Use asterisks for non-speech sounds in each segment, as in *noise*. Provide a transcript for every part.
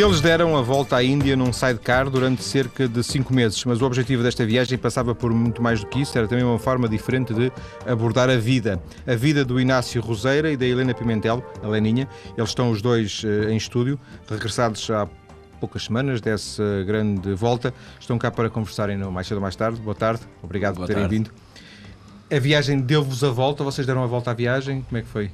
Eles deram a volta à Índia num sidecar durante cerca de cinco meses, mas o objetivo desta viagem passava por muito mais do que isso, era também uma forma diferente de abordar a vida. A vida do Inácio Roseira e da Helena Pimentel, a Leninha. Eles estão os dois uh, em estúdio, regressados há poucas semanas dessa grande volta. Estão cá para conversarem mais cedo ou mais tarde. Boa tarde, obrigado Boa por terem tarde. vindo. A viagem deu-vos a volta, vocês deram a volta à viagem, como é que foi?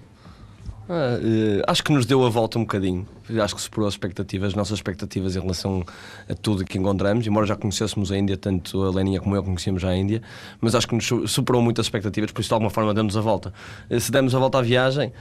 Ah, uh, acho que nos deu a volta um bocadinho. Acho que superou as expectativas, as nossas expectativas em relação a tudo que encontramos. Embora já conhecêssemos a Índia, tanto a Leninha como eu conhecíamos já a Índia, mas acho que nos superou muitas expectativas, por isso de alguma forma demos a volta. Uh, se demos a volta à viagem,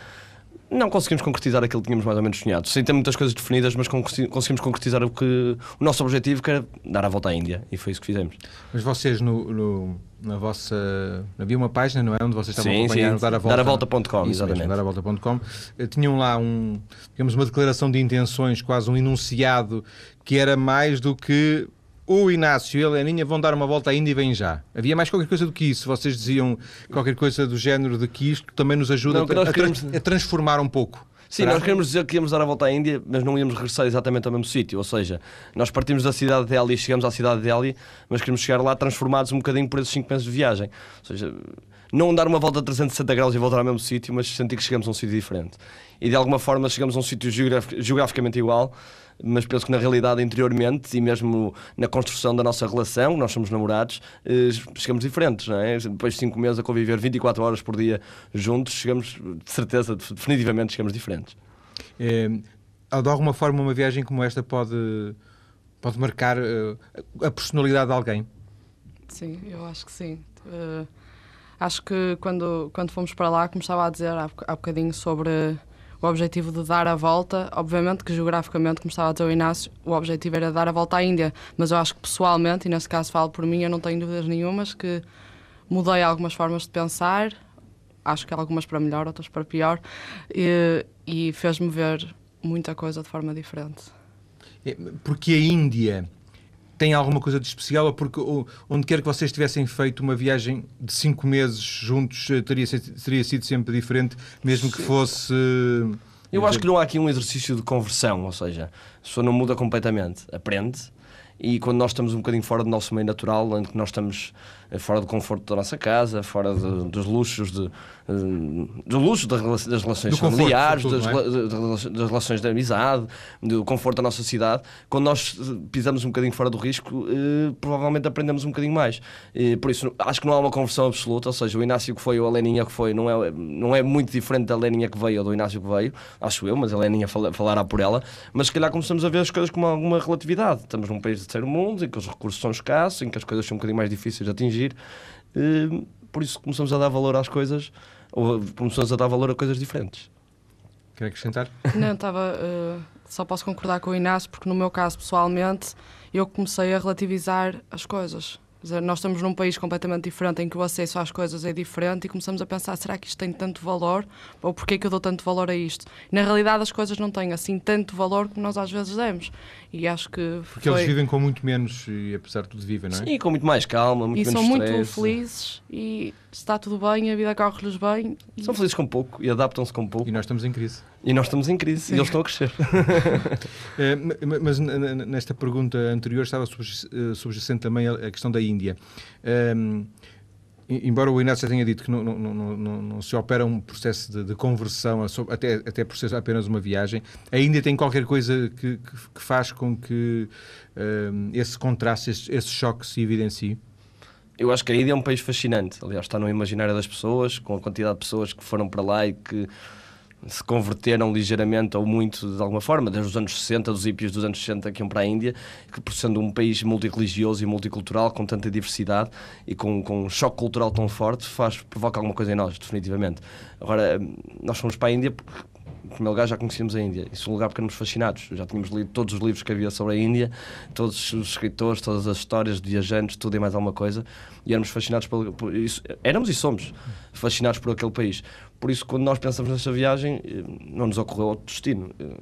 não conseguimos concretizar aquilo que tínhamos mais ou menos sonhado. Sem ter muitas coisas definidas, mas conseguimos concretizar o, que, o nosso objetivo, que era dar a volta à Índia. E foi isso que fizemos. Mas vocês, no, no na vossa. Havia uma página, não é? Onde vocês estavam sim, a acompanhar sim. Dar a Volta. Daravolta.com, exatamente. Daravolta.com. Eh, tinham lá um, digamos, uma declaração de intenções, quase um enunciado, que era mais do que o Inácio e a Leninha vão dar uma volta ainda e vêm já. Havia mais qualquer coisa do que isso. Vocês diziam qualquer coisa do género de que isto também nos ajuda não, a, a, queremos... a, transformar um pouco. Sim, Será? nós queremos dizer que íamos dar a volta à Índia, mas não íamos regressar exatamente ao mesmo sítio. Ou seja, nós partimos da cidade de Delhi e chegamos à cidade de Delhi, mas queremos chegar lá transformados um bocadinho por esses 5 meses de viagem. Ou seja, não dar uma volta a 360 graus e voltar ao mesmo sítio, mas sentir que chegamos a um sítio diferente. E de alguma forma chegamos a um sítio geograficamente igual mas penso que na realidade, interiormente e mesmo na construção da nossa relação, nós somos namorados, eh, chegamos diferentes, não é? Depois de 5 meses a conviver 24 horas por dia juntos, chegamos, de certeza, definitivamente chegamos diferentes. É, de alguma forma, uma viagem como esta pode, pode marcar uh, a personalidade de alguém? Sim, eu acho que sim. Uh, acho que quando, quando fomos para lá, como estava a dizer há, há bocadinho sobre o objetivo de dar a volta, obviamente que geograficamente, como estava a dizer o Inácio, o objetivo era dar a volta à Índia, mas eu acho que pessoalmente, e nesse caso falo por mim, eu não tenho dúvidas nenhumas que mudei algumas formas de pensar, acho que algumas para melhor, outras para pior, e, e fez-me ver muita coisa de forma diferente. É, porque a Índia tem alguma coisa de especial porque onde quer que vocês tivessem feito uma viagem de cinco meses juntos eh, teria, teria sido sempre diferente, mesmo que fosse. Eu acho que não há aqui um exercício de conversão, ou seja, a pessoa não muda completamente, aprende. E quando nós estamos um bocadinho fora do nosso meio natural, onde nós estamos eh, fora do conforto da nossa casa, fora de, dos luxos de, do luxo das, relações familiares, das, é? das, relações de amizade, do conforto da nossa cidade. Quando nós pisamos um bocadinho fora do risco, eh, provavelmente aprendemos um bocadinho mais. E, por isso, acho que não há uma conversão absoluta, ou seja, o Inácio que foi ou a Leninha que foi não é, não é muito diferente da Leninha que veio ou do Inácio que veio, acho eu, mas a Leninha fal, falará por ela. Mas se calhar começamos a ver as coisas com alguma relatividade. Estamos num país terceiro mundo, em que os recursos são escassos, em que as coisas são um bocadinho mais difíceis de atingir. Eh, por isso começamos a dar valor às coisas ou começamos a dar valor a coisas diferentes. Quer acrescentar? Não, estava. Uh, só posso concordar com o Inácio, porque no meu caso, pessoalmente, eu comecei a relativizar as coisas. Nós estamos num país completamente diferente em que o acesso às coisas é diferente e começamos a pensar: será que isto tem tanto valor? Ou porquê é que eu dou tanto valor a isto? Na realidade, as coisas não têm assim tanto valor como nós às vezes demos. E acho que. Porque foi... eles vivem com muito menos e, apesar de tudo, vivem, não é? Sim, com muito mais calma, muito e menos são muito felizes e está tudo bem, a vida corre-lhes bem. E... São felizes com pouco e adaptam-se com pouco. E nós estamos em crise. E nós estamos em crise e eles estão a crescer. *laughs* é, mas nesta pergunta anterior estava subjacente também a questão da Índia. Um, embora o Inácio tenha dito que não, não, não, não, se opera um processo de, de, conversão, até, até por ser apenas uma viagem, ainda tem qualquer coisa que, que, que faz com que um, esse contraste, esse, esse, choque se evidencie? Eu acho que a Índia é um país fascinante. Aliás, está no imaginário das pessoas, com a quantidade de pessoas que foram para lá e que se converteram ligeiramente ou muito de alguma forma, desde os anos 60, dos hippies dos anos 60 que iam para a Índia, que por sendo um país multirreligioso e multicultural, com tanta diversidade e com, com um choque cultural tão forte, faz, provoca alguma coisa em nós, definitivamente. Agora, nós fomos para a Índia em primeiro lugar, já conhecíamos a Índia. Isso é um lugar porque éramos fascinados. Já tínhamos lido todos os livros que havia sobre a Índia, todos os escritores, todas as histórias de viajantes, tudo e mais alguma coisa. E éramos fascinados por, por isso. Éramos e somos fascinados por aquele país. Por isso, quando nós pensamos nessa viagem, eh, não nos ocorreu outro destino. Eh,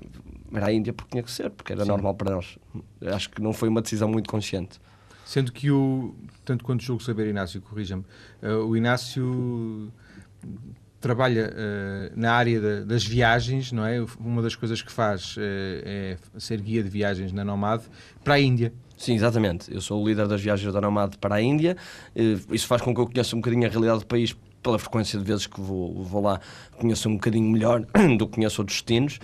era a Índia porque tinha que ser, porque era Sim. normal para nós. Acho que não foi uma decisão muito consciente. Sendo que o, tanto quanto julgo saber, Inácio, corrija-me, uh, o Inácio trabalha uh, na área das viagens, não é? Uma das coisas que faz uh, é ser guia de viagens na Nomad para a Índia. Sim, exatamente. Eu sou o líder das viagens da Nomad para a Índia. Isso faz com que eu conheça um bocadinho a realidade do país pela frequência de vezes que vou, vou lá, conheço um bocadinho melhor *clears throat* do que conheço outros destinos.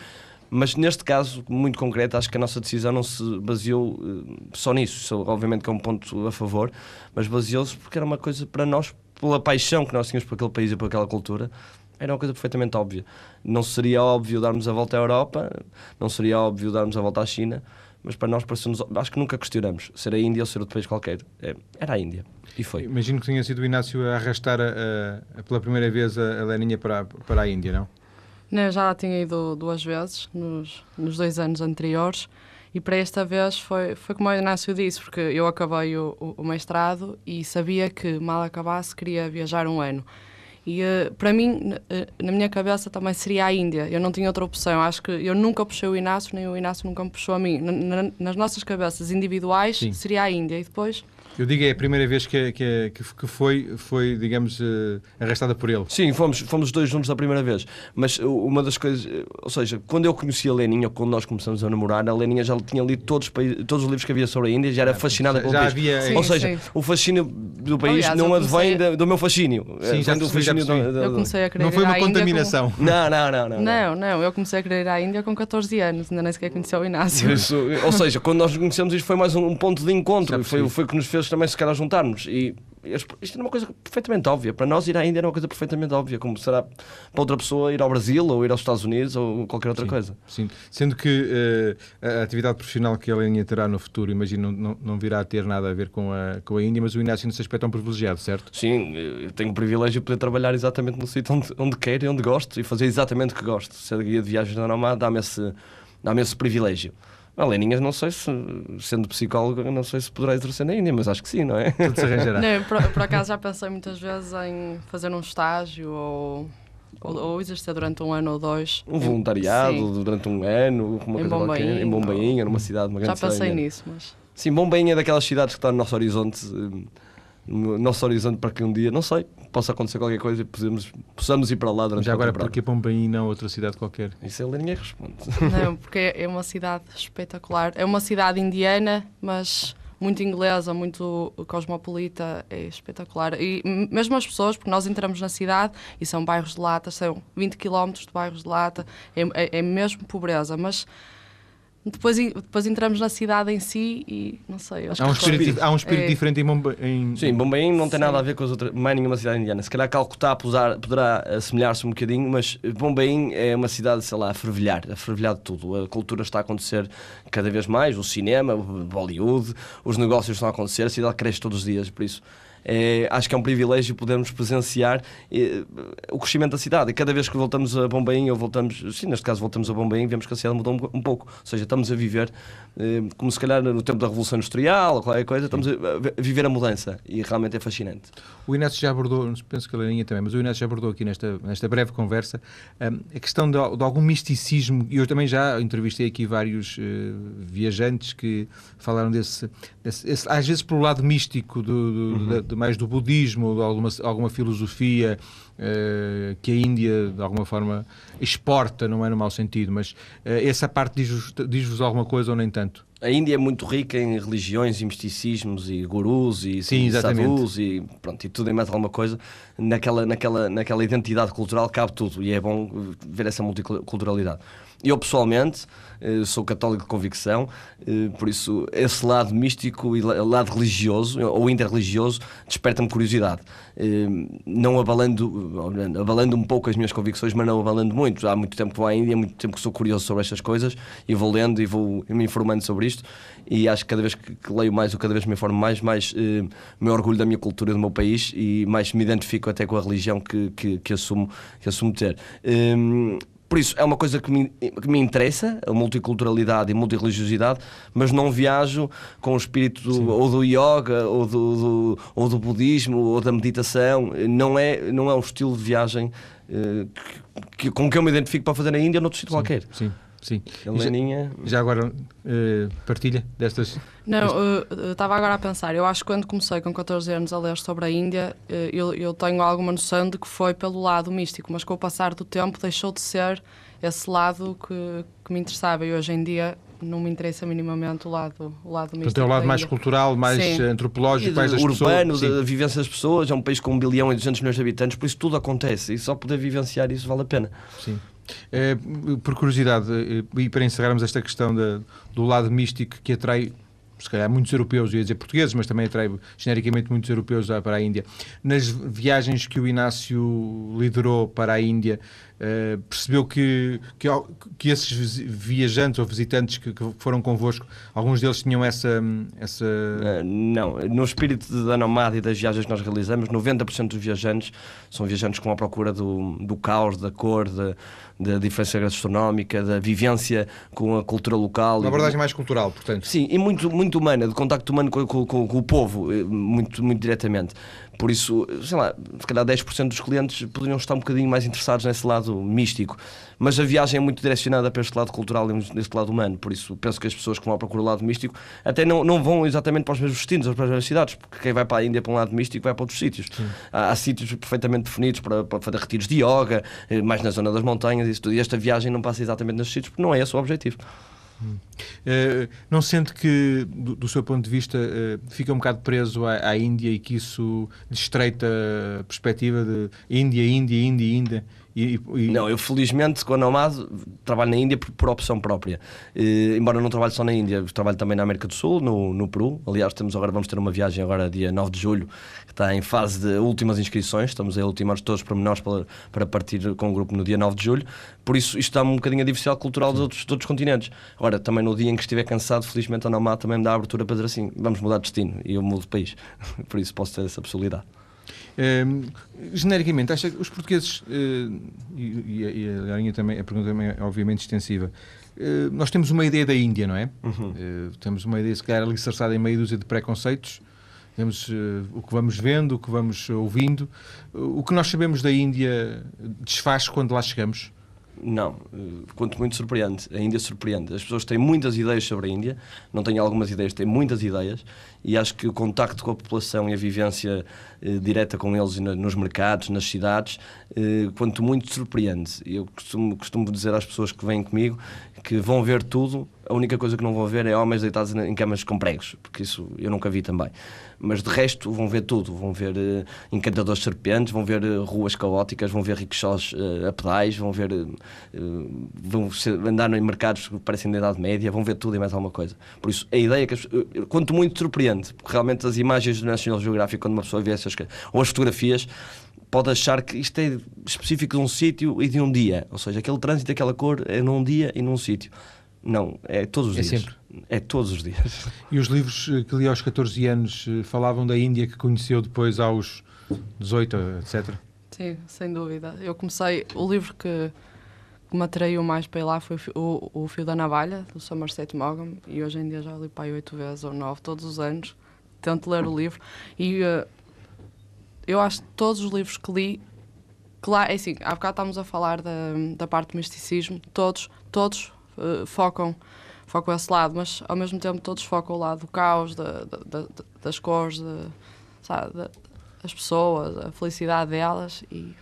Mas neste caso, muito concreto, acho que a nossa decisão não se baseou uh, só nisso. Isso, obviamente, que é um ponto a favor, mas baseou-se porque era uma coisa para nós, pela paixão que nós tínhamos por aquele país e por aquela cultura, era uma coisa perfeitamente óbvia. Não seria óbvio darmos a volta à Europa, não seria óbvio darmos a volta à China, mas para nós pareceu-nos. Acho que nunca questionamos ser a Índia ou ser outro país qualquer. É, era a Índia. E foi. Imagino que tenha sido o Inácio a arrastar a, a, pela primeira vez a, a Leninha para, para a Índia, não? Não, já tinha ido duas vezes nos, nos dois anos anteriores e para esta vez foi, foi como o Inácio disse, porque eu acabei o, o, o mestrado e sabia que mal acabasse queria viajar um ano. E uh, para mim, uh, na minha cabeça também seria a Índia. Eu não tinha outra opção. Acho que eu nunca puxei o Inácio, nem o Inácio nunca me puxou a mim. N nas nossas cabeças individuais Sim. seria a Índia. E depois eu digo é a primeira vez que, que, que foi, foi, digamos, uh, arrastada por ele. Sim, fomos, fomos os dois juntos a primeira vez. Mas uma das coisas, eh, ou seja, quando eu conheci a Leninha, quando nós começamos a namorar, a Leninha já tinha lido todos, todos os livros que havia sobre a Índia, já era fascinada pelo país. Havia... Sim, ou seja, sim. o fascínio do país Aliás, não advém do meu fascínio. Sim, já do fascínio do, do, Eu comecei a querer *laughs* Não foi uma contaminação. Com... Não, não, não, não, não. Não, eu comecei a querer ir à Índia com 14 anos, ainda nem sequer conheci o Inácio. Isso, ou seja, quando nós conhecemos isto foi mais um, ponto de encontro, foi, foi o que nos fez também se calhar juntar e isto é uma coisa perfeitamente óbvia. Para nós ir à Índia é uma coisa perfeitamente óbvia, como será para outra pessoa ir ao Brasil ou ir aos Estados Unidos ou qualquer outra sim, coisa. Sim, sendo que uh, a atividade profissional que a Índia terá no futuro, imagino, não, não virá a ter nada a ver com a, com a Índia, mas o Inácio nesse aspecto é um privilegiado, certo? Sim, eu tenho o privilégio de poder trabalhar exatamente no sítio onde, onde quero e onde gosto e fazer exatamente o que gosto. Ser guia de viagens na Nomad dá-me esse, dá esse privilégio. A Leninhas, não sei se, sendo psicóloga, não sei se poderá exercer na Índia, mas acho que sim, não é? Tudo se arranjará. Não, por, por acaso já pensei muitas vezes em fazer um estágio ou ou, ou exercer durante um ano ou dois. Um voluntariado Sim. durante um ano, uma em coisa Bombaim, em Bombainha, numa cidade, uma grande Já pensei nisso, mas... Sim, Bombainha é daquelas cidades que está no nosso horizonte no nosso horizonte para que um dia, não sei, possa acontecer qualquer coisa e possamos, possamos ir para lá durante Já agora, porque Pombaim e não outra cidade qualquer? Isso é a Leninha responde. Não, *laughs* porque é uma cidade espetacular. É uma cidade indiana, mas muito inglesa, muito cosmopolita, é espetacular. E mesmo as pessoas, porque nós entramos na cidade e são bairros de lata, são 20 km de bairros de lata, é, é, é mesmo pobreza, mas depois, depois entramos na cidade em si e não sei. Há um, espírito, há um espírito é... diferente em Bombaim. Sim, Bombaim não tem Sim. nada a ver com as outras, mais nenhuma cidade indiana. Se calhar Calcutá poderá, poderá assemelhar-se um bocadinho, mas Bombaim é uma cidade, sei lá, a fervilhar, a fervilhar de tudo. A cultura está a acontecer cada vez mais, o cinema, o Bollywood, os negócios estão a acontecer, a cidade cresce todos os dias, por isso é, acho que é um privilégio podermos presenciar é, o crescimento da cidade. E cada vez que voltamos a Bombaim, ou voltamos, sim, neste caso voltamos a Bombaim, vemos que a cidade mudou um, um pouco. Ou seja, estamos a viver, é, como se calhar no tempo da Revolução Industrial, ou qualquer coisa, estamos a, a, viver a mudança. E realmente é fascinante. O Inácio já abordou, penso que a Leirinha também, mas o Inácio já abordou aqui nesta, nesta breve conversa um, a questão de, de, algum misticismo, e eu também já entrevistei aqui vários uh, viajantes que falaram desse, desse esse, às vezes pelo lado místico do, do, uhum. De, mais do budismo, de alguma, alguma filosofia uh, que a Índia, de alguma forma, exporta, não é no mau sentido, mas uh, essa parte diz-vos diz alguma coisa ou nem tanto? A Índia é muito rica em religiões e misticismos e gurus e, Sim, e sadhus e, pronto, e tudo e mais alguma coisa. Naquela, naquela, naquela identidade cultural cabe tudo e é bom ver essa multiculturalidade. Eu, pessoalmente, eh, sou católico de convicção, eh, por isso esse lado místico e lado religioso ou interreligioso desperta-me curiosidade. Eh, não abalando, abalando um pouco as minhas convicções, mas não abalando muito. Há muito tempo que vou à Índia, há muito tempo que sou curioso sobre estas coisas e vou lendo e vou me informando sobre isto. E acho que cada vez que, leio mais ou cada vez me informo mais, mais me orgulho da minha cultura do meu país e mais me identifico até com a religião que, que, que assumo, que assumo ter. Por isso, é uma coisa que me, que me interessa, a multiculturalidade e multireligiosidade, mas não viajo com o espírito do, ou do yoga, ou do, do, ou do budismo, ou da meditação. Não é, não é o estilo de viagem uh, que, que, com que eu me identifico para fazer na Índia ou noutro sítio qualquer. Sim. Sim. Heleninha. Já, já agora uh, partilha destas. Não, uh, estava agora a pensar. Eu acho que quando comecei com 14 anos a ler sobre a Índia, uh, eu, eu tenho alguma noção de que foi pelo lado místico, mas com o passar do tempo deixou de ser esse lado que, que me interessava. E hoje em dia não me interessa minimamente o lado, o lado místico. Portanto, é o lado mais cultural, mais Sim. antropológico, mais das urbano, pessoas. da vivência das pessoas. É um país com 1 bilhão e 200 milhões de habitantes, por isso tudo acontece. E só poder vivenciar isso vale a pena. Sim. É, por curiosidade, eh, e para encerrarmos esta questão do lado místico que atrai se calhar muitos europeus, ia dizer portugueses, mas também atrai genericamente muitos europeus para a Índia. Nas viagens que o Inácio liderou para a Índia, uh, percebeu que, que, que, esses viajantes ou visitantes que, que, foram convosco, alguns deles tinham essa. essa... Uh, não, no espírito da nomada e das viagens que nós realizamos, 90% dos viajantes são viajantes com a procura do, do caos, da cor, da da diferença gastronómica, da vivência com a cultura local. Uma abordagem mais cultural, portanto. Sim, e muito, muito humana, de contacto humano com, com, com, com o povo, eh, muito, muito diretamente. Por isso, sei lá, se calhar 10% dos clientes poderiam estar um bocadinho mais interessados nesse lado místico. Mas a viagem é muito direcionada para este lado cultural e neste lado humano. Por isso, penso que as pessoas que vão à procura do lado místico até não, não vão exatamente para os mesmos destinos ou para as mesmas cidades, porque quem vai para a Índia para um lado místico vai para outros sítios. Há, há, sítios perfeitamente definidos para, para fazer retiros de yoga, eh, mais na zona das montanhas e. E esta viagem não passa exatamente nesses sítios, porque não é esse o objetivo. Uh, não sente que, do, do, seu ponto de vista, uh, fica um bocado preso à, à, Índia e que isso estreita a perspectiva de Índia, Índia, Índia, Índia? E, e... Não, eu felizmente com a Nomad trabalho na Índia por, por opção própria. E, embora não trabalhe só na Índia, trabalho também na América do Sul, no, no Peru. Aliás, temos agora, vamos ter uma viagem agora dia 9 de julho, que está em fase de últimas inscrições. Estamos a ultimar todos os pormenores para, para partir com o grupo no dia 9 de julho. Por isso, isto dá um bocadinho a diversidade cultural dos outros, dos outros continentes. Agora, também no dia em que estiver cansado, felizmente a Nomad também me dá a abertura para dizer assim: vamos mudar de destino e eu mudo de país. *laughs* por isso, posso ter essa possibilidade. Um, genericamente, acha que os portugueses, uh, e, e, a linha também, a pergunta também é obviamente extensiva, uh, nós temos uma ideia da Índia, não é? Uhum. Uh, temos uma ideia, se calhar, alicerçada em meia dúzia de preconceitos, temos o que vamos vendo, o que vamos ouvindo. o que nós sabemos da Índia desfaz quando lá chegamos? Não, quanto muito surpreende. A Índia surpreende. As pessoas têm muitas ideias sobre a Índia, não têm algumas ideias, têm muitas ideias, e acho que o contacto com a população e a vivência eh, direta com eles nos mercados, nas cidades, eh, quanto muito surpreende. Eu costumo, costumo dizer às pessoas que vêm comigo que vão ver tudo, a única coisa que não vão ver é homens deitados em camas com pregos, porque isso eu nunca vi também. Mas de resto vão ver tudo, vão ver uh, encantadores serpentes, vão ver uh, ruas caóticas, vão ver rickshaws uh, a pedais, vão ver vão ser, andar em mercados que parecem da Idade Média, vão ver tudo e mais alguma coisa. Por isso, a ideia é que, quanto muito surpreende, porque realmente as imagens do National Geographic, quando uma pessoa vê essas ou as fotografias, pode achar que isto é específico de um sítio e de um dia. Ou seja, aquele trânsito, aquela cor é num dia e num sítio. Não, é todos os é dias. Sempre. É todos os dias. E os livros que li aos 14 anos eh, falavam da Índia que conheceu depois aos 18, etc. Sim, sem dúvida. Eu comecei. O livro que, que me atraiu mais para ir lá foi o, o Fio da Navalha, do Somerset Maugham, e hoje em dia já li para aí oito vezes ou nove, todos os anos. Tento ler o livro. E uh, eu acho que todos os livros que li, claro, é assim, há bocado estávamos a falar da, da parte do misticismo, todos, todos uh, focam, focam esse lado, mas ao mesmo tempo todos focam o lado do caos, da, da, das cores, de, sabe, das pessoas, a felicidade delas e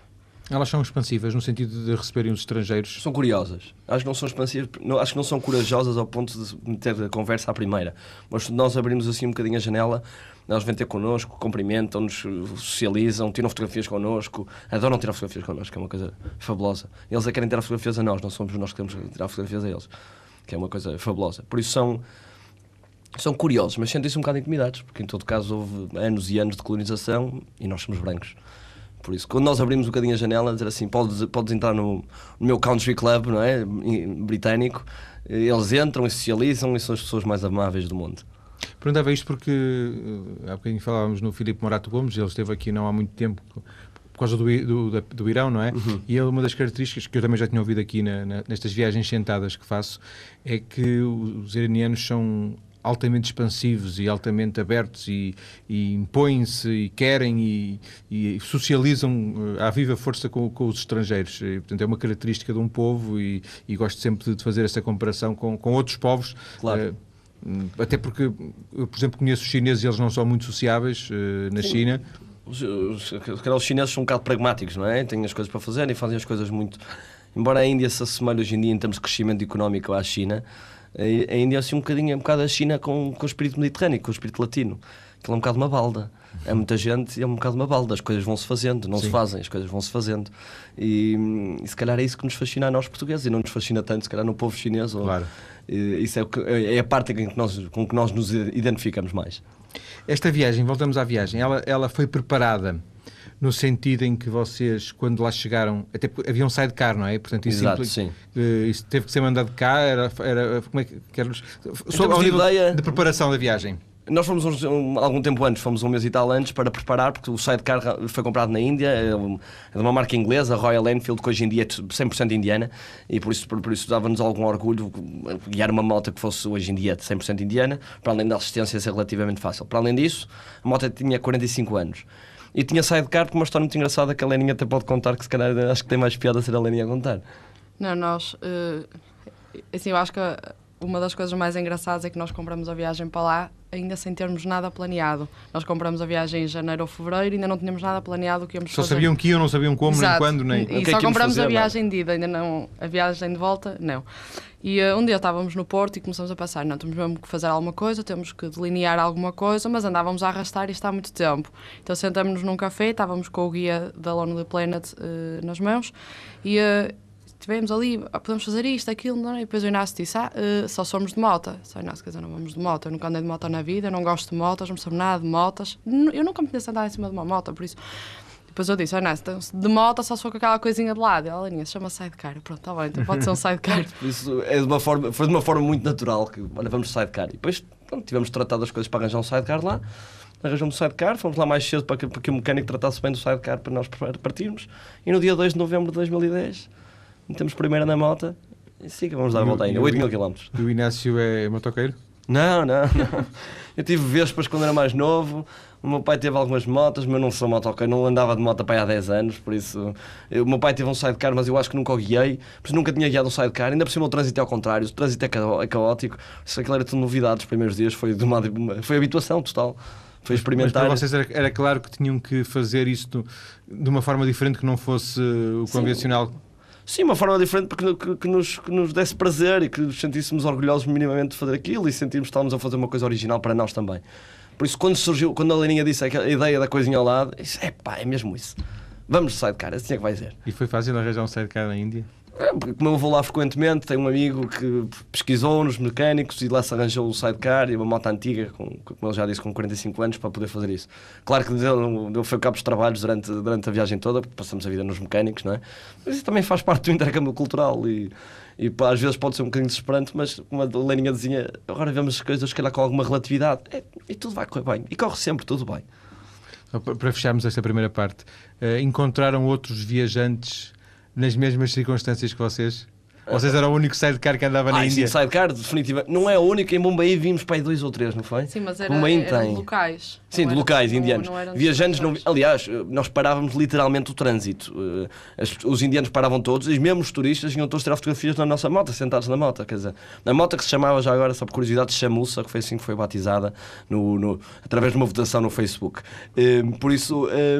elas são expansivas no sentido de receberem os estrangeiros? São curiosas. Acho que não são expansivas, não, acho que não são corajosas ao ponto de meter a conversa à primeira. Mas se nós abrimos assim um bocadinho a janela, elas vêm ter connosco, cumprimentam-nos, socializam, tiram fotografias connosco, adoram tirar fotografias connosco, que é uma coisa fabulosa. Eles é querem tirar fotografias a nós, não somos nós que temos que tirar fotografias a eles, que é uma coisa fabulosa. Por isso são são curiosos, mas sentem-se um bocado intimidados, porque em todo caso houve anos e anos de colonização e nós somos brancos. Por isso, quando nós abrimos um bocadinho a janela, dizer assim, podes, podes entrar no, no meu country club, não é? Britânico, eles entram e socializam e são as pessoas mais amáveis do mundo. Perguntava isto porque eh, há bocadinho falávamos no Filipe Morato Gomes, ele esteve aqui não há muito tempo por causa do, do, do Irão, não é? Uhum. E ele, uma das características que eu também já tinha ouvido aqui na, na, nestas viagens sentadas que faço é que os iranianos são altamente expansivos e altamente abertos e, e impõem-se e querem e, e socializam uh, à viva força com, com os estrangeiros. E, portanto, é uma característica de um povo e, e gosto sempre de fazer essa comparação com, com outros povos. Claro. Uh, até porque eu, por exemplo, conheço os chineses e eles não são muito sociáveis uh, na Sim. China. Os, os, os, chineses são um bocado pragmáticos, não é? Têm as coisas para fazer e fazem as coisas muito. Embora a Índia se assemelhe hoje em dia em termos de crescimento económico à China, a Índia é assim um bocadinho, é um bocado a China com, com o espírito mediterrâneo, com o espírito latino. Aquilo é um bocado uma balda. É muita gente e é um bocado uma balda. As coisas vão-se fazendo, não Sim. se fazem, as coisas vão-se fazendo. E, e, se calhar é isso que nos fascina a nós portugueses e não nos fascina tanto, se calhar, no povo chinês. Claro. Ou, isso é, que, é a parte com que, nós, com que nós nos identificamos mais. Esta viagem, voltamos à viagem, ela, ela foi preparada no sentido em que vocês, quando lá chegaram, até havia um sidecar, não é? Portanto, isso, Exato, sim. Uh, isso teve que ser mandado cá, era, era como é que queres sobre a ideia de preparação da viagem. Nós fomos uns, um, algum tempo antes, fomos um mês e tal antes para preparar, porque o sidecar foi comprado na Índia, é, é de uma marca inglesa, Royal Enfield, que hoje em dia é 100% indiana, e por isso, por, por isso dava-nos algum orgulho guiar uma moto que fosse hoje em dia 100% indiana, para além da assistência ser relativamente fácil. Para além disso, a moto tinha 45 anos. E tinha sidecar por uma história muito engraçada que a Leninha até pode contar, que se calhar acho que tem mais piada ser a Leninha a contar. Não, nós. Uh, assim, eu acho que uma das coisas mais engraçadas é que nós compramos a viagem para lá ainda sem termos nada planeado. Nós compramos a viagem em janeiro ou fevereiro e ainda não tínhamos nada planeado o que íamos só fazer. Só sabiam que iam, não sabiam como, Exato. nem quando, nem... E, e só é compramos fazer, a viagem de ida, ainda não... A viagem de volta, não. E uh, um dia estávamos no Porto e começamos a pensar, não, temos mesmo que fazer alguma coisa, temos que delinear alguma coisa, mas andávamos a arrastar está há muito tempo. Então sentamos-nos num café, estávamos com o guia da Lonely Planet uh, nas mãos e... Uh, estivemos ali, ah, podemos fazer isto, aquilo, não é? E depois o Inácio disse, ah, uh, só somos de moto. Só Inácio, quer dizer, não vamos de moto, eu nunca andei de moto na vida, não gosto de motos, não sei nada de motas. Eu nunca me conheço andar em cima de uma moto, por isso... Depois eu disse, oh, Inácio, então, de moto só for com aquela coisinha de lado. Ela, Aninha, se chama sidecar. Pronto, está bem, então pode ser um sidecar. *laughs* isso é de uma forma, foi de uma forma muito natural, que, olha, vamos sidecar. E depois, pronto, tivemos tratado as coisas para arranjar um sidecar lá arranjamos um sidecar, fomos lá mais cedo para que, para que o mecânico tratasse bem do sidecar para nós partirmos. E no dia 2 de novembro de 2010 metemos primeiro na moto e sim, vamos dar a volta ainda, 8 mil km. E o Inácio é motoqueiro? Não, não, não. Eu tive Vespas quando era mais novo. O meu pai teve algumas motas, mas não sou motoqueiro, não andava de moto para há 10 anos, por isso. Eu, o meu pai teve um sidecar, mas eu acho que nunca o guiei, por isso nunca tinha guiado um sidecar. Ainda por cima o trânsito é ao contrário, o trânsito é, é caótico. Isso aquilo era tudo novidade os primeiros dias, foi, de uma, foi habituação total. Foi experimentar. Mas para vocês era, era, claro que tinham que fazer isso de uma forma diferente que não fosse o convencional. Sim Sim, uma forma diferente porque que, que, nos, que nos desse prazer e que nos sentíssemos orgulhosos minimamente de fazer aquilo e sentirmos que estávamos a fazer uma coisa original para nós também. Por isso, quando surgiu, quando a Leninha disse a ideia da coisinha ao lado, disse: é pá, é mesmo isso. Vamos de sidecar, assim é que vai ser. E foi fácil arranjar um sidecar na Índia? É, como eu vou lá frequentemente, tenho um amigo que pesquisou nos mecânicos e lá se arranjou o sidecar e uma moto antiga, com, como ele já disse, com 45 anos, para poder fazer isso. Claro que deu, deu foi cabo dos trabalhos durante, durante a viagem toda, porque passamos a vida nos mecânicos, não é? Mas isso também faz parte do intercâmbio cultural e, e pá, às vezes pode ser um bocadinho desesperante, mas como a Leninha dizia, agora vemos as coisas, calhar com alguma relatividade, é, e tudo vai correr bem. E corre sempre tudo bem. Para fecharmos esta primeira parte, uh, encontraram outros viajantes nas mesmas circunstâncias que vocês? Vocês eram o único sidecar que andava na ah, Índia? Sim, sidecar, definitivamente. Não é o único. Em Mumbai vimos para aí dois ou três, não foi? Sim, mas era, era de locais. Sim, de locais, não, indianos. Não Viajantes, não, aliás, nós parávamos literalmente o trânsito. Eh, os indianos paravam todos, e mesmo os turistas vinham todos tirar fotografias na nossa moto, sentados na moto. Quer dizer, na moto que se chamava já agora, só por curiosidade, Chamussa, que foi assim que foi batizada no, no através de uma votação no Facebook. Eh, por isso eh,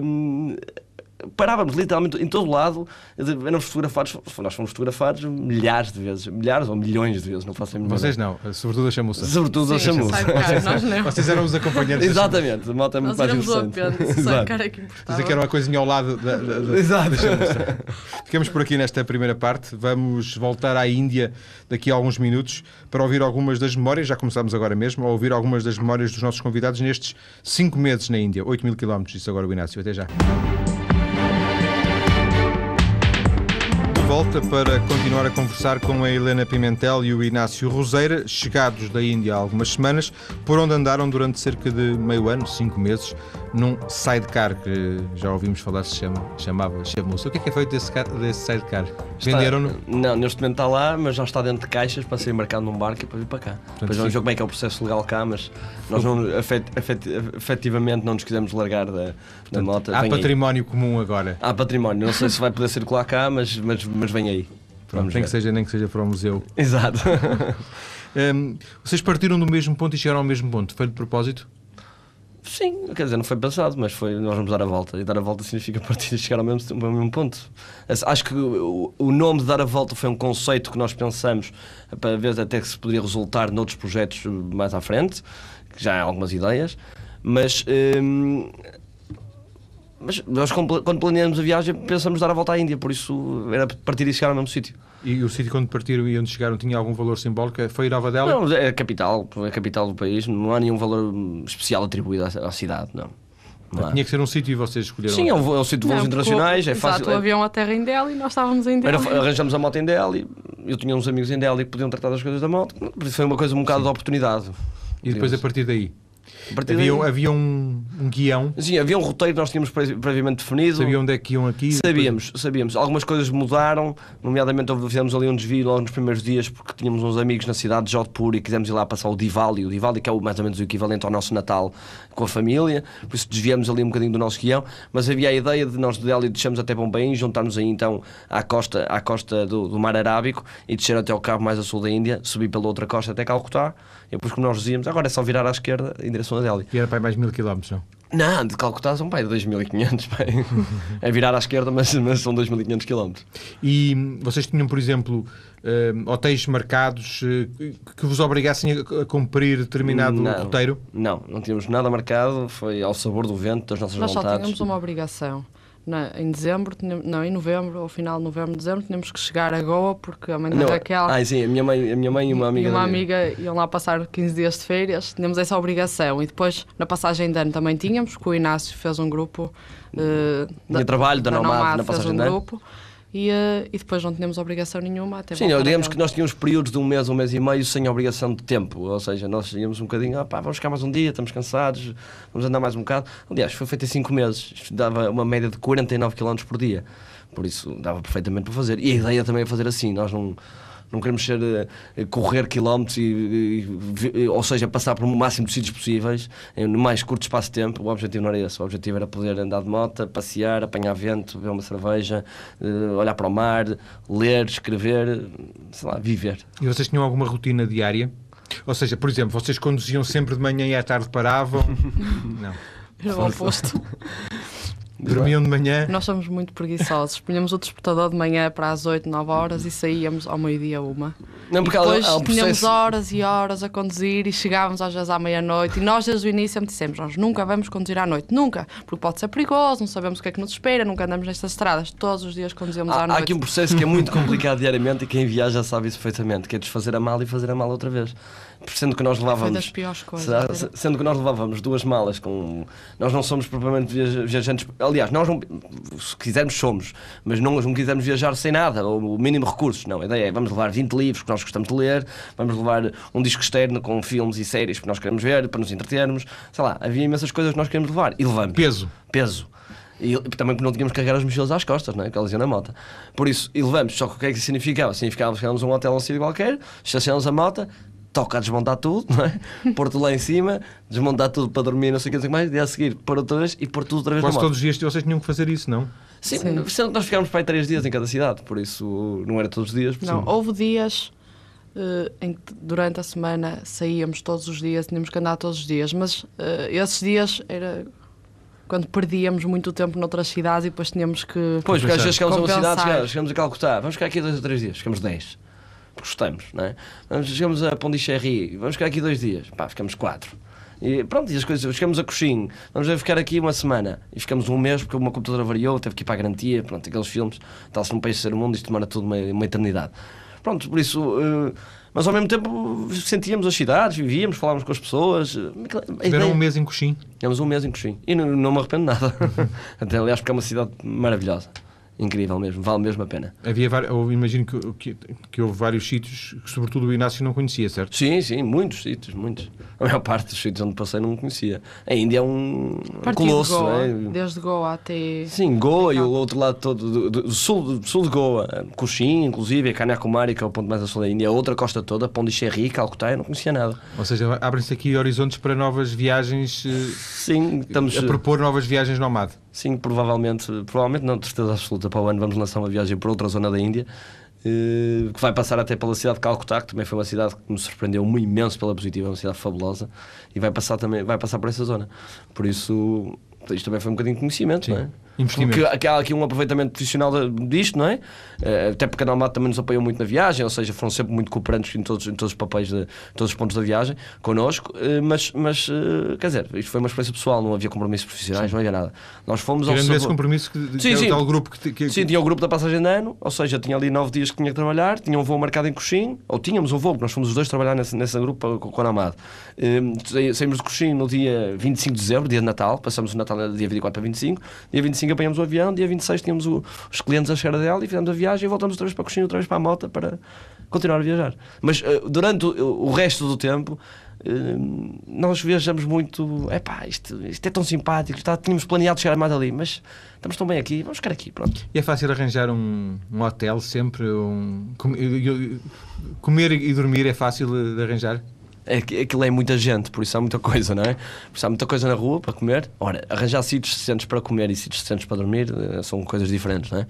parávamos literalmente em todo lado, éramos fotografados, nós fomos fotografados milhares de vezes, milhares ou milhões de vezes, não faço a Vocês não, sobretudo a chamuça. Sobretudo a chamuça. Vocês, *laughs* vocês eram os acompanhantes. Exatamente, a moto é muito mais interessante. Exato. É que Dizer que era uma coisinha ao lado da, da, da, Exato. da chamuça. Ficamos por aqui nesta primeira parte, vamos voltar à Índia daqui a alguns minutos para ouvir algumas das memórias, já começamos agora mesmo, a ouvir algumas das memórias dos nossos convidados nestes 5 meses na Índia, 8 mil quilómetros, disse agora o Inácio. Até já. Volta para continuar a conversar com a Helena Pimentel e o Inácio Roseira, chegados da Índia há algumas semanas, por onde andaram durante cerca de meio ano, cinco meses, num sidecar que já ouvimos falar se chama, chamava, chamou-se. O que é que é feito desse, desse sidecar? Venderam-no? Não, neste momento está lá, mas já está dentro de caixas para ser embarcado num barco e para vir para cá. Portanto, Depois vamos ver como é que é o processo legal cá, mas nós não, efet, efet, efetivamente não nos quisemos largar da, Portanto, da moto. Há vem património aí. comum agora. Há património, não sei se vai poder circular cá, mas, mas, mas vem aí. Pronto, nem, que seja, nem que seja para o museu. *laughs* Exato. *laughs* um, vocês partiram do mesmo ponto e chegaram ao mesmo ponto? Foi de propósito? Sim, quer dizer, não foi pensado, mas foi nós vamos dar a volta. E dar a volta significa *laughs* partir e chegar ao mesmo, ao mesmo ponto. Acho que o, o, nome de dar a volta foi um conceito que nós pensamos para ver até que se poderia resultar noutros projetos mais à frente, que já há algumas ideias, mas. Hum, mas nós, quando planeamos a viagem, pensamos dar a volta à Índia, por isso era partir e chegar ao mesmo sítio. E o sítio quando partiram e onde chegaram tinha algum valor simbólico? Foi Nova Delhi? Não, é a capital, é a capital do país, não há nenhum valor especial atribuído à, à cidade, não. não tinha que ser um sítio e vocês escolheram? Sim, é um, é um sítio de voos não, internacionais, é fácil. Exato, o avião à terra em Delhi e nós estávamos em Delhi. Era, arranjamos a moto em Delhi, eu tinha uns amigos em Delhi que podiam tratar das coisas da moto, foi uma coisa um bocado Sim. de oportunidade. E depois a partir daí? Havia, daí... havia um, um, guião? Sim, havia um roteiro que nós tínhamos previamente definido. Sabia onde é que iam aqui? Sabíamos, depois... sabíamos. Algumas coisas mudaram, nomeadamente fizemos ali um desvio logo nos primeiros dias porque tínhamos uns amigos na cidade de Jodhpur e quisemos ir lá passar o Diwali. O Diwali que é mais ou menos o equivalente ao nosso Natal com a família, por isso desviamos ali um bocadinho do nosso guião, mas havia a ideia de nós de Delhi descemos até Bombay, juntarmos aí então à costa, à costa do, do Mar Arábico e descer até ao cabo mais a sul da Índia, subir pela outra costa até Calcutá e depois como nós dizíamos, agora é só virar à esquerda em direção a Delhi. E era para mais mil quilómetros, não? Não, de Calcutá são pai de 2.500. É virar à esquerda, mas, mas são 2.500 km. E vocês tinham, por exemplo, uh, hotéis marcados uh, que vos obrigassem a, a cumprir determinado não, roteiro? Não, não tínhamos nada marcado. Foi ao sabor do vento das nossas Nós vontades. Nós só tínhamos uma obrigação na, em dezembro, não, em novembro, ao final de novembro, dezembro, tínhamos que chegar a Goa porque a mãe da Raquel. Ah, sim, a minha mãe, a minha mãe e uma amiga. E uma amiga iam lá passar 15 dias de férias, tínhamos essa obrigação. E depois, na passagem de ano, também tínhamos, que o Inácio fez um grupo. Uh, da, trabalho da, da Nomad, Nomad na passagem um de ano. Grupo, e, uh, e depois não tínhamos obrigação nenhuma. Até Sim, digamos que nós tínhamos períodos de um mês, um mês e meio sem obrigação de tempo, ou seja, nós íamos um bocadinho, ah, pá, vamos ficar mais um dia, estamos cansados, vamos andar mais um bocado. Aliás, foi feito em 5 meses, dava uma média de 49 km por dia, por isso dava perfeitamente para fazer. E a ideia também é fazer assim, nós não não queremos ser uh, correr quilómetros e, e, ou seja, passar por o máximo de sítios possíveis no mais curto espaço de tempo. O objetivo não era esse, o objetivo era poder andar de moto, passear, apanhar vento, beber uma cerveja, uh, olhar para o mar, ler, escrever, sei lá, viver. E vocês tinham alguma rotina diária? Ou seja, por exemplo, vocês conduziam sempre de manhã e à tarde paravam? *laughs* não. Era o oposto. *laughs* Dormiam de manhã? Nós somos muito preguiçosos. Punhamos o despertador de manhã para as 8, 9 horas e saíamos ao meio-dia uma. Não, porque e depois há, há um tínhamos horas e horas a conduzir e chegávamos às vezes à meia-noite. E nós, desde o início, dissemos: Nós nunca vamos conduzir à noite, nunca, porque pode ser perigoso, não sabemos o que é que nos espera, nunca andamos nestas estradas. Todos os dias conduzimos há, à noite. Há aqui um processo que é muito *laughs* complicado diariamente e quem viaja sabe isso perfeitamente: que é desfazer a mala e fazer a mala outra vez sendo que nós levávamos. Foi das piores coisas. Sendo que nós levávamos duas malas com. Nós não somos propriamente viajantes. Aliás, nós não, se quisermos somos, mas não, não quisermos viajar sem nada, ou o mínimo recursos. Não, a ideia é vamos levar 20 livros que nós gostamos de ler, vamos levar um disco externo com filmes e séries que nós queremos ver, para nos entretermos. Sei lá, havia imensas coisas que nós queremos levar. E levamos. Peso. Peso. E também porque não tínhamos que carregar as mochilas às costas, não é? que elas iam na moto. Por isso, e levamos. Só que o que é que significava? Significava que chegávamos a um hotel um sítio qualquer, estacionamos a moto, toca a desmontar tudo, não é? *laughs* pôr-te lá em cima, desmontar tudo para dormir, não sei o que, não sei o que mais, e a seguir pôr outra vez e pôr tudo outra vez Quase todos os dias vocês tinham que fazer isso, não? Sim, Sim. sendo que nós ficámos para aí três dias em cada cidade, por isso não era todos os dias. Não, houve dias uh, em que durante a semana saíamos todos os dias, tínhamos que andar todos os dias, mas uh, esses dias era quando perdíamos muito tempo noutras cidades e depois tínhamos que. Pois, porque às vezes chegamos a uma cidade, chegamos, chegamos a Calcutá, vamos ficar aqui dois ou três dias, ficamos dez gostamos, não é? Vamos, chegamos a Pondicherry, vamos ficar aqui dois dias, pá, ficamos quatro. E pronto, e as coisas, chegamos a Coxim, vamos ficar aqui uma semana e ficamos um mês porque uma computadora variou, teve que ir para a garantia, pronto, aqueles filmes, tal-se num país ser o mundo, isto demora tudo uma, uma eternidade. Pronto, por isso, uh, mas ao mesmo tempo sentíamos as cidades, vivíamos, falávamos com as pessoas. Tiveram um mês em Coxim? Tivemos um mês em Coxim e não, não me arrependo nada. *laughs* Até, aliás, porque é uma cidade maravilhosa. Incrível mesmo, vale mesmo a pena. Havia, eu imagino que, que, que houve vários sítios que, sobretudo, o Inácio não conhecia, certo? Sim, sim, muitos sítios, muitos. A maior parte dos sítios onde passei não conhecia. A Índia é um colosso, de Goa, é? Desde Goa até. Sim, Goa e o outro lado todo, do, do, do sul, do sul de Goa, Cochin, inclusive, a Kanyakumari, que é o ponto mais a sul da Índia, a outra costa toda, Pondicherry, Calcutá, eu não conhecia nada. Ou seja, abrem-se aqui horizontes para novas viagens. eh, Sim, estamos a propor novas viagens nomade. Sim, provavelmente, provavelmente não, de certeza absoluta, para o ano vamos lançar uma viagem para outra zona da Índia, eh, que vai passar até pela cidade de Calcutá, que também foi uma cidade que me surpreendeu muito imenso pela positiva, é uma cidade fabulosa, e vai passar também, vai passar por essa zona. Por isso, isto também foi um bocadinho de conhecimento, Sim. não é? Investimento. Porque que há aqui um aproveitamento profissional disto, não é? Eh, Até porque a Nomad também nos apoiou muito na viagem, ou seja, foram sempre muito cooperantes em todos, em todos os papéis, de todos os pontos da viagem, connosco, eh, mas, mas eh, quer dizer, isto foi uma experiência pessoal, não havia compromissos profissionais, não havia nada. Nós fomos ao Tirando esse sabor- compromisso que, que Sim, o sim. tal grupo que, que- Sim, tinha o grupo da passagem de ano, ou seja, tinha ali nove dias que tinha que trabalhar, tinha um voo marcado em Coxim, ou tínhamos um voo, porque nós fomos os dois trabalhar nesse, nesse grupo com, com a Namad. Um, saímos de Coxim no dia 25 de dezembro, dia de Natal, passamos o Natal dia 24 para 25, dia 25 apanhamos o avião, dia 26 tínhamos o- os clientes à cheira dela e fizemos a viagem e voltamos outra vez para Coxim, outra vez para a moto para continuar a viajar. Mas eh, durante o, o resto do tempo. eh, nós viajamos muito. Epá, isto, isto é tão simpático. Está, tínhamos planeado chegar mais ali, mas estamos tão bem aqui, vamos ficar aqui. Pronto. E é fácil arranjar um, um hotel sempre? Um, com- eu- eu- comer e dormir é fácil de arranjar? É aquilo é muita gente, por isso há muita *laughs* coisa, não é? Por isso há muita coisa na rua para comer. Ora, arranjar sítios decentes para comer e sítios decentes para dormir eh, são coisas diferentes, não é?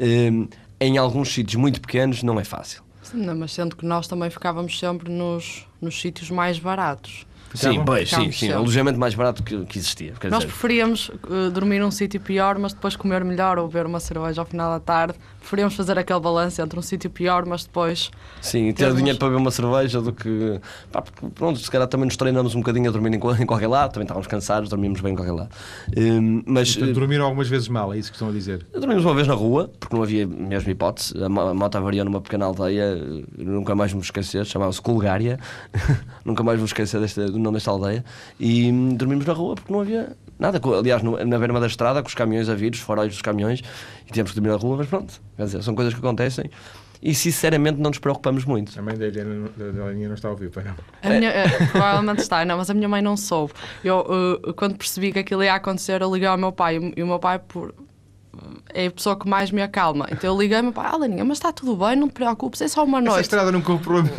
Hum, em alguns sítios muito pequenos não é fácil. Sim, não, mas sendo que nós também ficávamos sempre nos, nos sítios mais baratos. Sim, pois, sim, sim. sempre. Alojamento mais barato que, que existia. Quer Nós dizer, preferíamos eh, dormir num sítio pior, mas depois comer melhor ou beber uma cerveja ao final da tarde. Preferíamos fazer aquele balanço entre um sítio pior, mas depois. Sim, e ter dinheiro para beber uma cerveja do que. Pá, pronto, se calhar também nos treinamos um bocadinho a dormir em, em qualquer lado, também estávamos cansados, dormíamos bem em qualquer lado. Hum, mas. Portanto, dormiram algumas vezes mal, é isso que estão a dizer. Dormimos uma vez na rua, porque não havia mesmo hipótese. A mo- a moto avaria numa pequena aldeia, eh, nunca mais me esquecer, chamava-se Colgária. *laughs* nunca mais me vou esquecer deste, do nome desta aldeia. E hum, dormimos na rua porque não havia nada. Aliás, no- na beira da estrada, com os caminhões a vir, os faróis dos caminhões, e tivemos que dormir na rua, mas pronto. Quer dizer, são coisas que acontecem e sinceramente não nos preocupamos muito. A mãe da Helena, da- Helena não está a ouvir, pai não. A minha, eh, provavelmente está, não, mas a minha mãe não soube. Eu, eh, quando percebi que aquilo ia acontecer, eu liguei ao meu pai e o meu pai, por, é a pessoa que mais me acalma. Então eu liguei ao meu pai: Ah, Leninha, mas está tudo bem, não te preocupes, é só uma Essa noite. estrada não comprou a mim.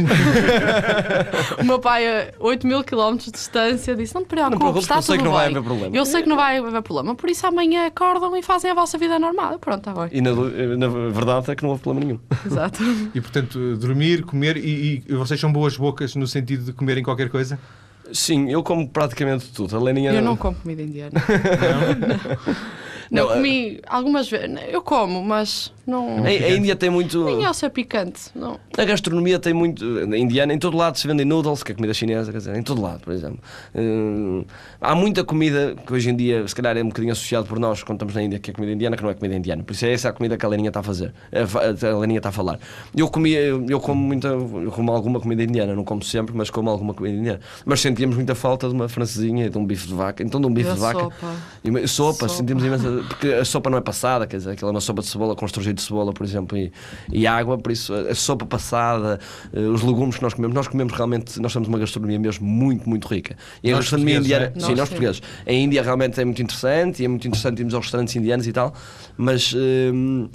O meu pai, a 8 mil quilómetros de distância, disse: Não te preocupes, preocupes, está que eu sei que não vai bem. haver problema." Eu sei que não vai haver problema, por isso amanhã acordam e fazem a vossa vida normal. Pronto, está bem. E na, na verdade é que não houve problema nenhum. *laughs* Exato. E portanto, dormir, comer e, e vocês são boas bocas no sentido de comerem qualquer coisa? Sim, eu como praticamente tudo. A Leninha. Eu não como comida indiana. *laughs* *laughs* Não, Não, comi algumas vezes. Eu como, mas não. A, a Índia tem muito. Nem ao ser picante. Não. A gastronomia tem muito. A indiana, em todo lado se vendem noodles, que é comida chinesa, quer dizer, em todo lado, por exemplo. Hum, há muita comida que hoje em dia, se calhar, é um bocadinho associado por nós quando estamos na Índia, que é comida indiana, que não é comida indiana. Por isso é essa a comida que a Leninha está a fazer. A, Leninha está a falar. Eu comia, eu como muita. Eu como alguma comida indiana, não como sempre, mas como alguma comida indiana. Mas sentíamos muita falta de uma francesinha e de um bife de vaca. Então, de um bife de vaca. sopa. E uma- sopa, Sopa. sentimos imensa. Porque a sopa não é passada, quer dizer, aquela é uma sopa de cebola com de cebola, por exemplo, e, e água, por isso a, a sopa passada, eh, os legumes que nós comemos, nós comemos realmente, nós temos uma gastronomia mesmo muito, muito rica. E a Nós gastronomia indiana, é? sim, Nós nós portugueses. A Índia realmente é muito interessante e é muito interessante irmos aos restaurantes indianos e tal, mas. hum,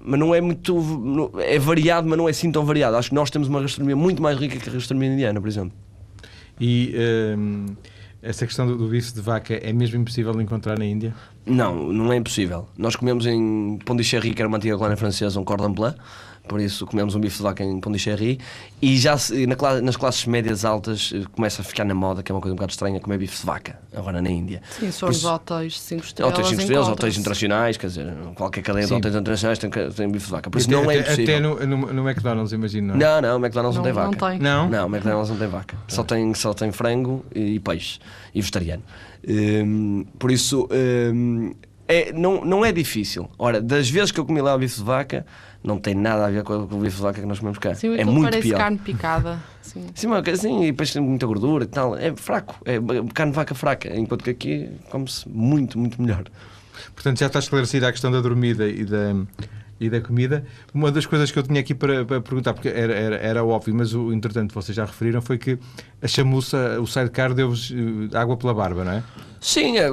mas não é muito. É variado, mas não é assim tão variado. Acho que nós temos uma gastronomia muito mais rica que a gastronomia indiana, por exemplo. E hum, essa questão do, bife de vaca é mesmo impossível de encontrar na Índia? Não, não é impossível. Nós comemos em Pondichéry, que era uma antiga colónia francesa, um cordon bleu, por isso comemos um bife de vaca em Pondichéry, e já se- na nas classes médias altas eh, começa a ficar na moda, que é uma coisa um bocado estranha, comer bife de vaca, agora na Índia. Sim, formos isso- hotéis 5 estrelas. Hotéis 5 estrelas, hotéis internacionais, quer dizer, qualquer cadeia de Sim. hotéis internacionais tem, que- tem bife de vaca. Por isso até, não é até- impossível. Até no, no, no McDonald's, imagino, não é? Não, não, o McDonald's não, Não, tem não vaca. tem. Não? Não, o McDonald's não tem vaca. Só tem, só tem frango e, e peixe. E vegetariano. Hum, por isso, hum, é, não, não é difícil. Ora, das vezes que eu comi lá o bife de vaca, não tem nada a ver com o bife de vaca que nós comemos cá. Sim, é muito parece pior. carne picada. *laughs* Sim. Sim, coisa assim, e depois tem muita gordura e tal. É fraco. É carne de vaca fraca. Enquanto que aqui come-se muito, muito melhor. Portanto, já está esclarecida a questão da dormida e da, e da comida. Uma das coisas que eu tinha aqui para, para perguntar, porque era, era, era, óbvio, mas o entretanto vocês já referiram, foi que a chamuça, o sidecar, deu-vos eh, água pela barba, não é? Sim, é,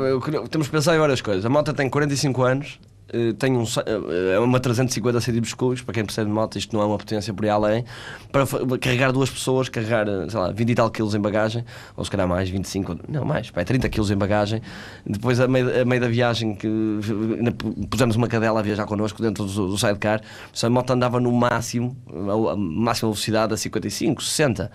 temos que pensar em várias coisas. A moto tem 45 anos, eh, tem um, eh, é uma 350 centímetros cúbicos, para quem percebe de moto, isto não é uma potência por aí além, para carregar duas pessoas, carregar, sei lá, 20 e tal quilos em bagagem, ou se calhar mais, 25, não mais, pá, 30 quilos em bagagem. Depois, a meio, a meio da viagem, que pusemos uma cadela a viajar connosco dentro do, do sidecar, a moto andava no máximo, a máxima velocidade a 55, 60.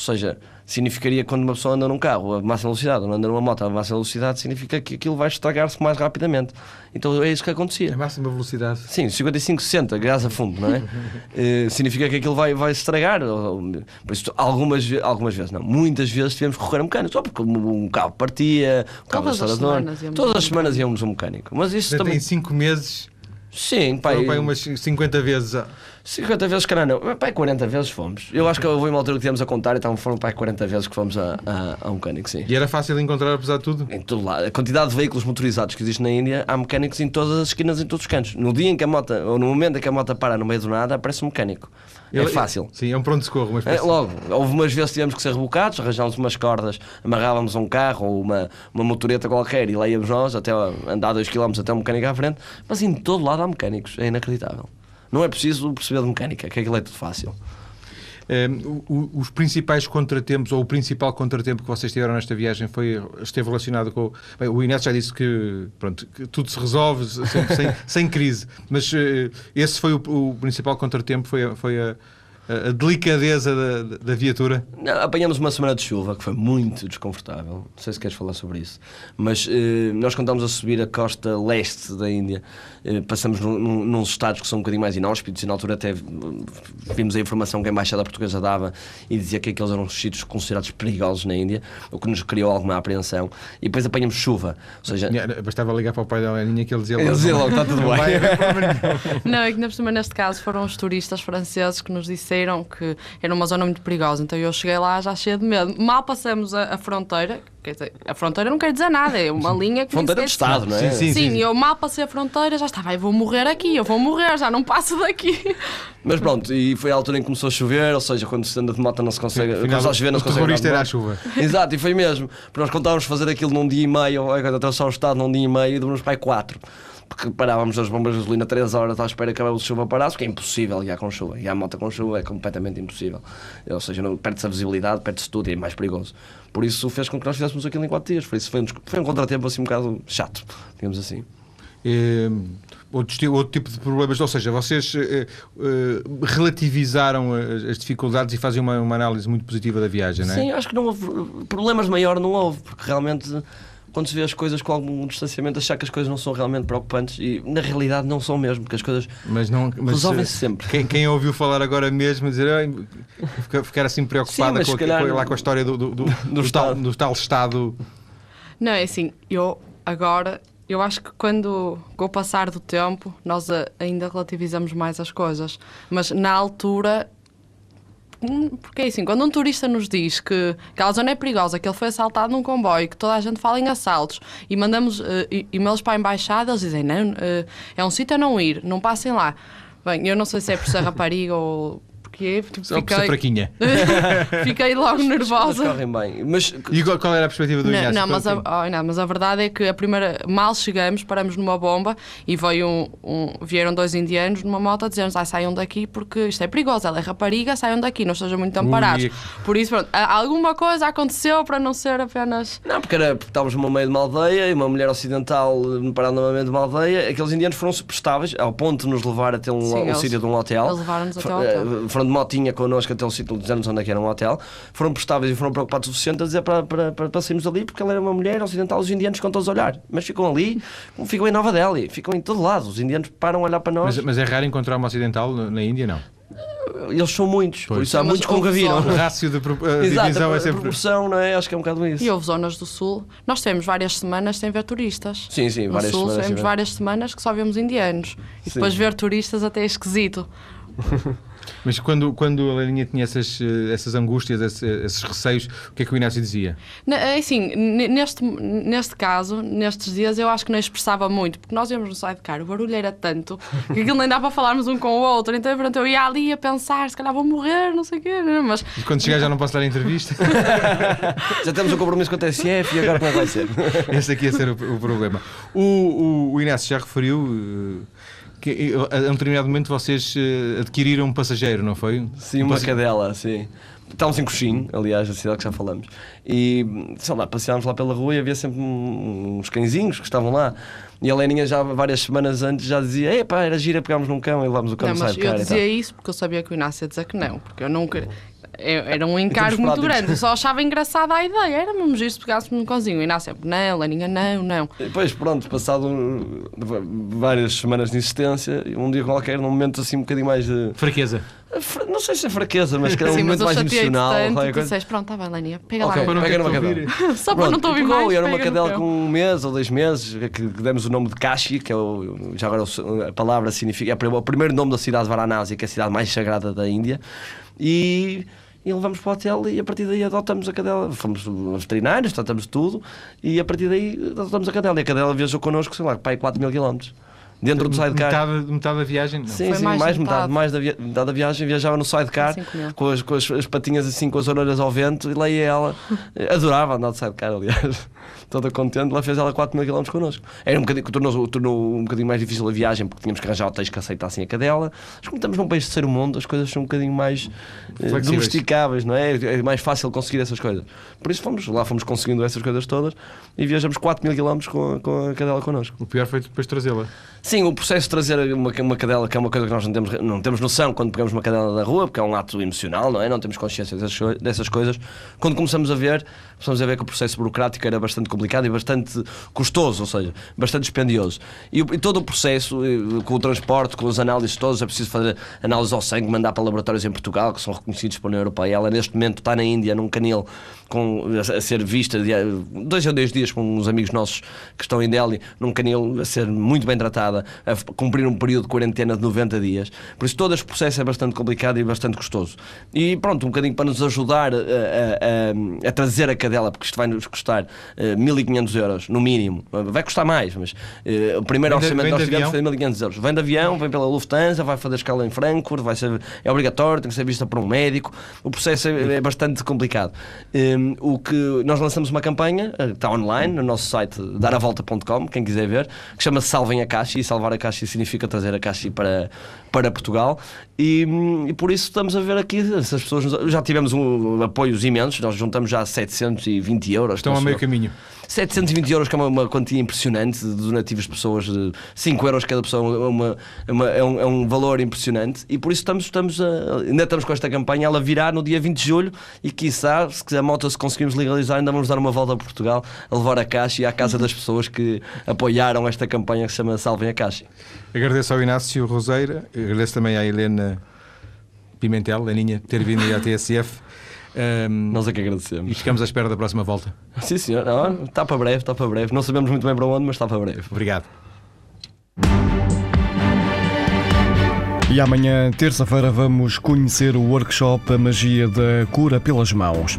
Ou seja, significaria quando uma pessoa anda num carro a máxima velocidade, ou anda numa moto a máxima velocidade, significa que aquilo vai estragar-se mais rapidamente. Então é isso que acontecia. A máxima velocidade? Sim, 55, 60, gás a fundo, não é? uh, *laughs* significa que aquilo vai, vai estragar. Por isso, algumas, algumas vezes, não, muitas vezes tivemos que recorrer a mecânico, só porque um carro partia, um carro todas as semanas todas as semanas íamos a um mecânico. Mas isso também. Em 5 meses. Sim, pai. Pai, umas 50 vezes. 50 vezes, cara, não. Pai, 40 vezes fomos. Eu acho que houve uma altura que tivemos a contar, então foram pai 40 vezes que fomos a, a, a um mecânico, sim. E era fácil encontrar, apesar de tudo? Em todo lado. A quantidade de veículos motorizados que existe na Índia, há mecânicos em todas as esquinas, em todos os cantos. No dia em que a moto, ou no momento em que a moto para no meio do nada, aparece um mecânico. É fácil. Sim, é um pronto-socorro. Mas é, logo, houve umas vezes que tivemos que ser rebocados, arranjámos umas cordas, amarrávamos um carro ou uma, uma motoreta qualquer e lá íamos nós, até andar 2km até um mecânico à frente. Mas em todo lado há mecânicos, é inacreditável. Não é preciso perceber de mecânica, que aquilo é tudo fácil. Um, os principais contratempos, ou o principal contratempo que vocês tiveram nesta viagem foi, esteve relacionado com. Bem, o Inés já disse que, pronto, que tudo se resolve sem, sem, *laughs* sem crise, mas uh, esse foi o, o, principal contratempo, foi, foi a a delicadeza da, da viatura? apanhamos uma semana de chuva que foi muito desconfortável. Não sei se queres falar sobre isso. Mas eh, nós, quando estamos a subir a costa leste da Índia, eh, passamos num, num, estados que são um bocadinho mais inóspitos e na altura até vimos a informação que a Embaixada Portuguesa dava e dizia que aqueles eram sítios considerados perigosos na Índia, o que nos criou alguma apreensão. E depois apanhamos chuva. Ou seja, Bastava ligar para o pai da Leninha que ele dizia logo: ele dizia logo está tudo bem. Não, é que neste caso foram os turistas franceses que nos disseram que era uma zona muito perigosa. Então eu cheguei lá já cheio de medo. Mal passamos a, a fronteira, quer dizer, a fronteira não quer dizer nada, é uma *laughs* linha que. Fronteira de Estado, não é? Sim, sim, sim, sim, eu mal passei a fronteira, já estava, eu vou morrer aqui, eu vou morrer, já não passo daqui. *laughs* Mas pronto, e foi a altura em que começou a chover, ou seja, quando se anda de moto não se consegue. Afinal, quando chover, não se consegue. O era a chuva. *laughs* Exato, e foi mesmo. Porque nós contávamos fazer aquilo num dia e meio, ou atravessar o Estado num dia e meio, e demoramos para aí quatro porque parávamos as bombas de gasolina 3 horas à espera que a chuva parasse, porque é impossível guiar com chuva. Guiar a moto com chuva é completamente impossível. Ou seja, perde-se a visibilidade, perde-se tudo e é mais perigoso. Por isso fez com que nós fizéssemos aquilo em 4 dias. Por isso foi um, foi um contratempo assim um bocado chato, digamos assim. É, outro, outro, tipo de problemas, ou seja, vocês é, é, relativizaram as, as, dificuldades e fazem uma, uma, análise muito positiva da viagem, não é? Sim, acho que não houve problemas maior, não houve, porque realmente quando se vê as coisas com algum distanciamento, achar que as coisas não são realmente preocupantes e na realidade não são mesmo, porque as coisas resolvem-se sempre. Quem, quem, ouviu falar agora mesmo dizer ficar assim preocupada Sim, com, calhar, com, lá com a história do, do, do, *laughs* do, tal, do tal Estado. Não, é assim, eu agora eu acho que quando, com o passar do tempo, nós ainda relativizamos mais as coisas. Mas na altura porque é assim, quando um turista nos diz que aquela zona é perigosa, que ele foi assaltado num comboio, que toda a gente fala em assaltos, e mandamos uh, e-mails para a embaixada, eles dizem: não, uh, é um sítio a não ir, não passem lá. Bem, eu não sei se é por ser rapariga *laughs* ou porque tipo, Só fiquei... fraquinha. *laughs* fiquei logo nervosa. correm bem. Mas... E qual, qual, era a perspectiva do Inácio? Não, mas a, oh, não, mas a verdade é que a primeira, mal chegamos, paramos numa bomba e veio um, um vieram dois indianos numa moto a dizer-nos ah, saiam daqui porque isto é perigoso, ela é rapariga, saiam daqui, não estejam muito amparados. Por isso, pronto, alguma coisa aconteceu para não ser apenas. Não, porque, era, porque estávamos no meio de uma aldeia e uma mulher ocidental parando no meio de uma aldeia, aqueles indianos foram prestáveis ao ponto de nos levar até um, Sim, um sítio de um hotel. Eles levaram-nos até o hotel. Eh, foram de motinha connosco até o sítio, dizendo onde é que era um hotel. Foram prestáveis e foram preocupados o suficiente a dizer para, para, para, para sairmos ali, porque ela era uma mulher ocidental, os indianos ficam todos a olhar. Mas ficam ali, ficam em Nova Delhi, ficam em todo lado. Os indianos param a olhar para nós. Mas, mas é raro encontrar uma ocidental na Índia, não? Eles são muitos, pois. por isso há muitos com que viram. O rácio de uh, Exato, divisão a, é sempre. A proporção, não é? Acho que é um bocado isso. E houve zonas do Sul. Nós tivemos várias semanas sem ver turistas. Sim, sim, no várias Sul, semanas. tivemos várias semanas que só vemos indianos. E sim. depois ver turistas até é esquisito. *laughs* Mas quando, quando a Leirinha tinha essas, eh, essas angústias, esses, esses, receios, o que é que o Inácio dizia? É assim, neste, neste caso, nestes dias, eu acho que não expressava muito, porque nós íamos no sidecar, o barulho era tanto que aquilo nem dá para falarmos um com o outro. Então, pronto, eu ia ali a pensar, se calhar vou morrer, não sei o quê. Né? Mas... E quando chegar já não posso dar entrevista? *laughs* já temos um compromisso com o TSF e agora como é que vai ser? Esse aqui ia ser o, o problema. O, o, o Inácio já referiu. Uh, que a um determinado momento vocês eh, adquiriram um passageiro, não foi? Sim, uma cadela, sim. Estávamos em Coxim, aliás, a cidade que já falamos. E, sei lá, passeámos lá pela rua e havia sempre uns cãezinhos que estavam lá. E a Leninha já várias semanas antes já dizia: Epá, era gira, pegámos num cão e levámos o cão não, mas Eu dizia isso porque eu sabia que o Inácio ia dizer que não, porque eu nunca. Era um encargo muito grande, eu só achava engraçada a ideia. Era mesmo giro se pegássemos um cãozinho. O Inácio, não, Leninha, não, não. E depois, pronto, passado várias semanas de insistência, um dia qualquer, num momento assim um bocadinho mais de. Fraqueza. Não sei se é fraqueza, mas que era um Sim, momento mais emocional. Tanto, disseste, pronto, está bem, Leninha, pega okay, lá. Pega numa cadela. *laughs* Só para não estou a ouvir mais. Era uma cadela com um mês ou dois meses, que demos o nome de Kashi, que é o, já agora a palavra significa, é o primeiro nome da cidade de Varanasi, que é a cidade mais sagrada da Índia. E e levamos para o hotel e a partir daí adotamos a cadela. Fomos veterinários, tratamos tudo e a partir daí adotamos a cadela. E a cadela viajou connosco, sei lá, para aí 4 mil km. Dentro do sidecar. Metade, metade da viagem? Não. Sim, Foi sim, mais, mais metade. Mais da, via, metade da viagem viajava no sidecar com, as, com as, as, patinhas assim, com as orelhas ao vento e lá ia ela. *laughs* Adorava andar de sidecar, aliás *laughs* toda contente, lá fez ela 4 mil km connosco. Era um bocadinho, tornou, tornou um bocadinho mais difícil a viagem porque tínhamos que arranjar hotéis que aceitassem a cadela. Mas como estamos num país de ser mundo, as coisas são um bocadinho mais eh, domesticáveis, não é? É mais fácil conseguir essas coisas. Por isso fomos, lá fomos conseguindo essas coisas todas e viajamos 4 mil km com, com a cadela connosco. O pior foi depois trazê-la. Sim, o processo de trazer uma, uma cadela, que é uma coisa que nós não temos, não temos noção quando pegamos uma cadela da rua, porque é um ato emocional, não é? Não temos consciência dessas, dessas coisas. Quando começamos a ver, começamos a ver que o processo burocrático era bastante complicado e bastante custoso, ou seja, bastante dispendioso. E, e todo o processo, eh, com o transporte, com as análises todas, é preciso fazer análise ao sangue, mandar para laboratórios em Portugal, que são reconhecidos pela União Europeia. Ela, neste momento, está na Índia, num canil, com, a ser vista dois a dois dias com uns amigos nossos que estão em Delhi, num canil, a ser muito bem tratada, a cumprir um período de quarentena de 90 dias. Por isso, todo este processo é bastante complicado e bastante custoso. E pronto, um bocadinho para nos ajudar a, a, a trazer a cadela, porque isto vai nos custar uh, eh, 1500 euros, no mínimo. Vai custar mais, mas uh, o primeiro vem orçamento que nós tivemos foi 1500 euros. Vem de avião, vem pela Lufthansa, vai fazer escala em Frankfurt, vai ser, é obrigatório, tem que ser vista por um médico. O processo é, é bastante complicado. Um, o que nós lançamos uma campanha, eh, está online no nosso site daravolta.com, quem quiser ver, que chama-se Salvem a Caixa e salvar a Caixa significa trazer a Caixa para, para Portugal e, e, por isso estamos a ver aqui essas pessoas. Já tivemos um, apoios imensos, nós juntamos já 720 euros. Estão a meio caminho. 720 euros, que é uma, uma, quantia impressionante de donativos de pessoas, de 5 euros cada pessoa, é uma, uma, é, um, é um valor impressionante e por isso estamos, estamos a, ainda estamos com esta campanha. Ela virá no dia 20 de julho e, quiçá, se a moto se conseguimos legalizar, ainda vamos dar uma volta a Portugal a levar a caixa e à casa das pessoas que apoiaram esta campanha que se chama Salvem a Caixa. Agradeço ao Inácio Roseira, agradeço também à Helena Pimentel, Aninha, ter vindo à TSF. Um, Nós é que agradecemos. E ficamos à espera da próxima volta. *laughs* Sim, senhor. Não, está para breve, está para breve. Não sabemos muito bem para onde, mas está para breve. Obrigado. E amanhã, terça-feira, vamos conhecer o workshop A Magia da Cura pelas Mãos.